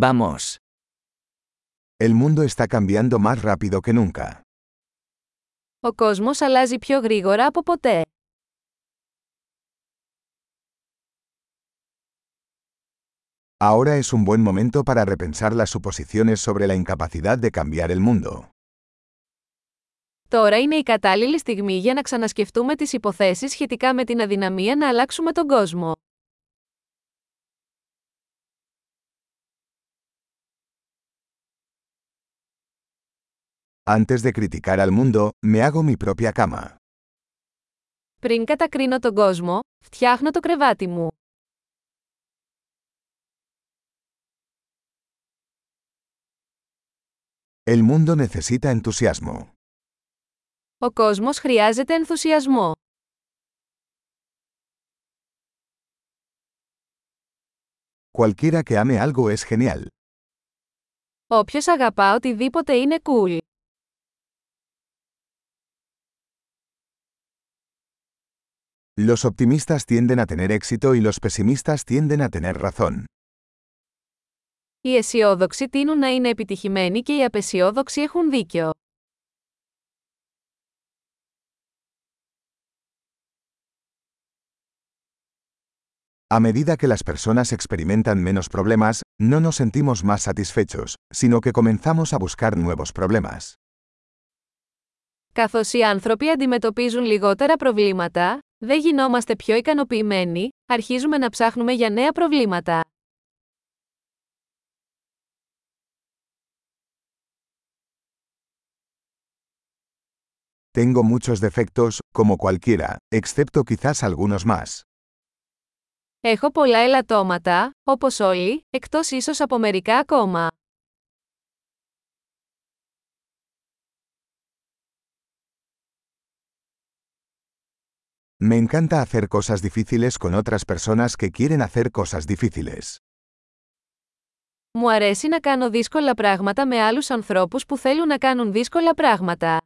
Vamos. El mundo está cambiando más rápido que nunca. Ο κόσμος αλλάζει πιο γρήγορα από ποτέ. Ahora es un buen momento para repensar las suposiciones sobre la incapacidad de cambiar el mundo. Τώρα είναι η κατάλληλη στιγμή για να ξανασκεφτούμε τις υποθέσεις σχετικά με την αδυναμία να αλλάξουμε τον κόσμο. Antes de criticar al mundo, me hago mi propia cama. Πριν κατακρίνω τον κόσμο, φτιάχνω το κρεβάτι μου. El mundo necesita entusiasmo. Ο κόσμος χρειάζεται ενθουσιασμό. Cualquiera que ame algo es genial. Όποιος αγαπά οτιδήποτε είναι cool. Los optimistas tienden a tener éxito y los pesimistas tienden a tener razón. Οι αισιόδοξοι τείνουν να είναι επιτυχημένοι και οι απεσιόδοξοι έχουν δίκιο. A medida que las personas experimentan menos problemas, no nos sentimos más satisfechos, sino que comenzamos a buscar nuevos problemas. Καθώς οι άνθρωποι αντιμετωπίζουν λιγότερα προβλήματα, δεν γινόμαστε πιο ικανοποιημένοι, αρχίζουμε να ψάχνουμε για νέα προβλήματα. Tengo muchos defectos, como cualquiera, excepto quizás algunos más. Έχω πολλά ελαττώματα, όπως όλοι, εκτός ίσως από μερικά ακόμα. Me encanta hacer cosas difíciles con otras personas que quieren hacer cosas difíciles. Μου αρέσει να κάνω δύσκολα πράγματα με άλλους ανθρώπους που θέλουν να κάνουν δύσκολα πράγματα.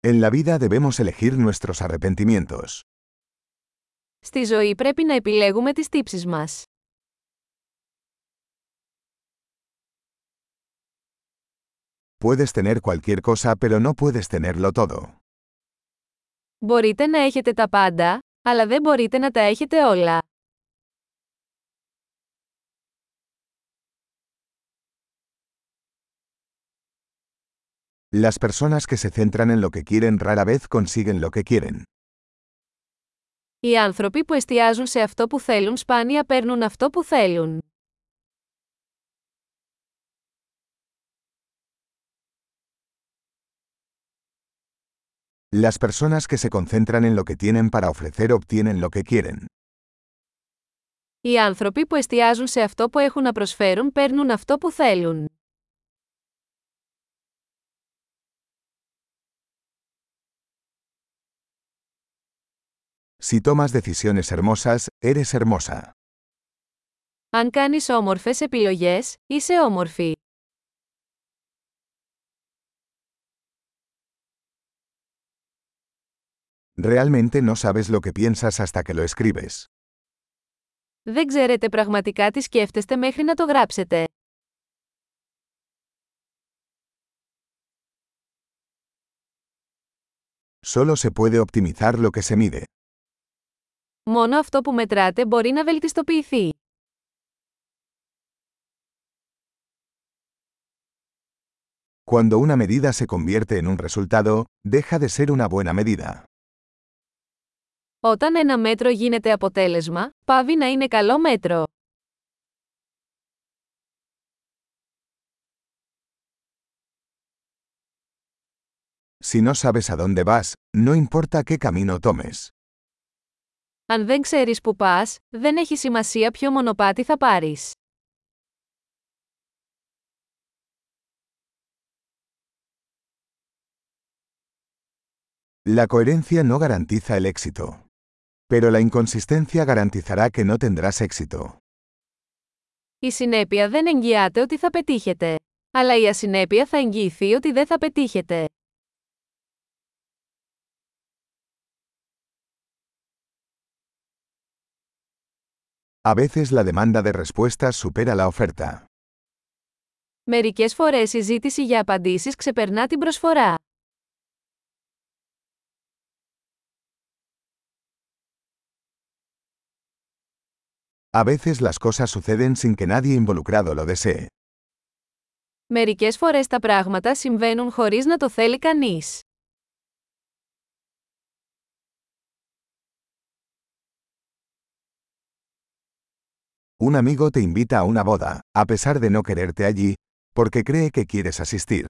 En la vida debemos elegir nuestros arrepentimientos. Στη ζωή πρέπει να επιλέγουμε τις τύψεις μας. Puedes tener cualquier cosa pero no puedes tenerlo todo. Μπορείτε να έχετε τα πάντα, αλλά δεν μπορείτε να τα έχετε όλα. Las personas que se centran en lo que quieren rara vez consiguen lo que quieren. Οι άνθρωποι που εστιάζουν σε αυτό που θέλουν σπάνια παίρνουν αυτό που θέλουν. Las personas que se concentran en lo que tienen para ofrecer obtienen lo que quieren. Οι άνθρωποι που εστιάζουν σε αυτό που έχουν να προσφέρουν παίρνουν αυτό που θέλουν. Si tomas decisiones hermosas, eres hermosa. Αν κάνεις όμορφες επιλογές, είσαι όμορφη. Realmente no sabes lo que piensas hasta que lo escribes. Δεν ξέρετε πραγματικά τι σκέφτεστε μέχρι να το γράψετε. Solo se puede optimizar lo que se mide. Μόνο αυτό που μετράτε μπορεί να βελτιστοποιηθεί. Cuando una medida se convierte en un resultado, deja de ser una buena medida. Όταν ένα μέτρο γίνεται αποτέλεσμα, πάβει να είναι καλό μέτρο. Si no sabes a dónde vas, no importa qué camino tomes. Αν δεν ξέρεις που πας, δεν έχει σημασία ποιο μονοπάτι θα πάρεις. La coherencia no garantiza el éxito. Pero la inconsistencia garantizará que no tendrás éxito. Η συνέπεια δεν εγγυάται ότι θα πετύχετε. Αλλά η ασυνέπεια θα εγγυηθεί ότι δεν θα πετύχετε. A veces la demanda de respuestas supera la oferta. Μερικές φορές η ζήτηση για απαντήσεις ξεπερνά την. A veces las cosas suceden sin que nadie involucrado lo desee. Μερικές φορές τα πράγματα συμβαίνουν χωρίς να το θέλει κανείς. Un amigo te invita a una boda, a pesar de no quererte allí, porque cree que quieres asistir.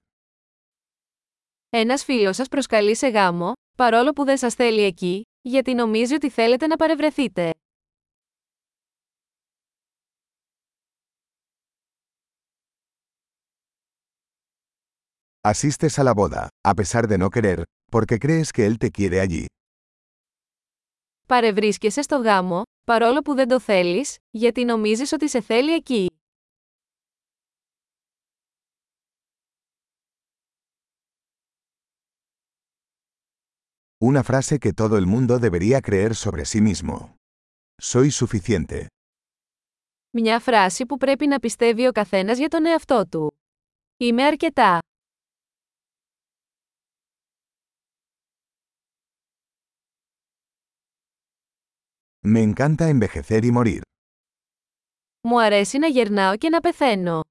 Ένας φίλος σας προσκαλεί σε γάμο, παρόλο που δεν σας θέλει εκεί, γιατί νομίζει ότι θέλετε να παρευρεθείτε. Asistes a la boda, a pesar de no querer, porque crees que él te quiere allí. Παρευρίσκεσαι στο γάμο, παρόλο που δεν το θέλεις, γιατί νομίζεις ότι σε θέλει εκεί. Una frase que todo el mundo debería creer sobre sí mismo. Soy suficiente. Μια φράση που πρέπει να πιστεύει ο καθένας για τον εαυτό του. Είμαι αρκετά. Me encanta envejecer y morir. Μου αρέσει να γερνάω και να πεθαίνω.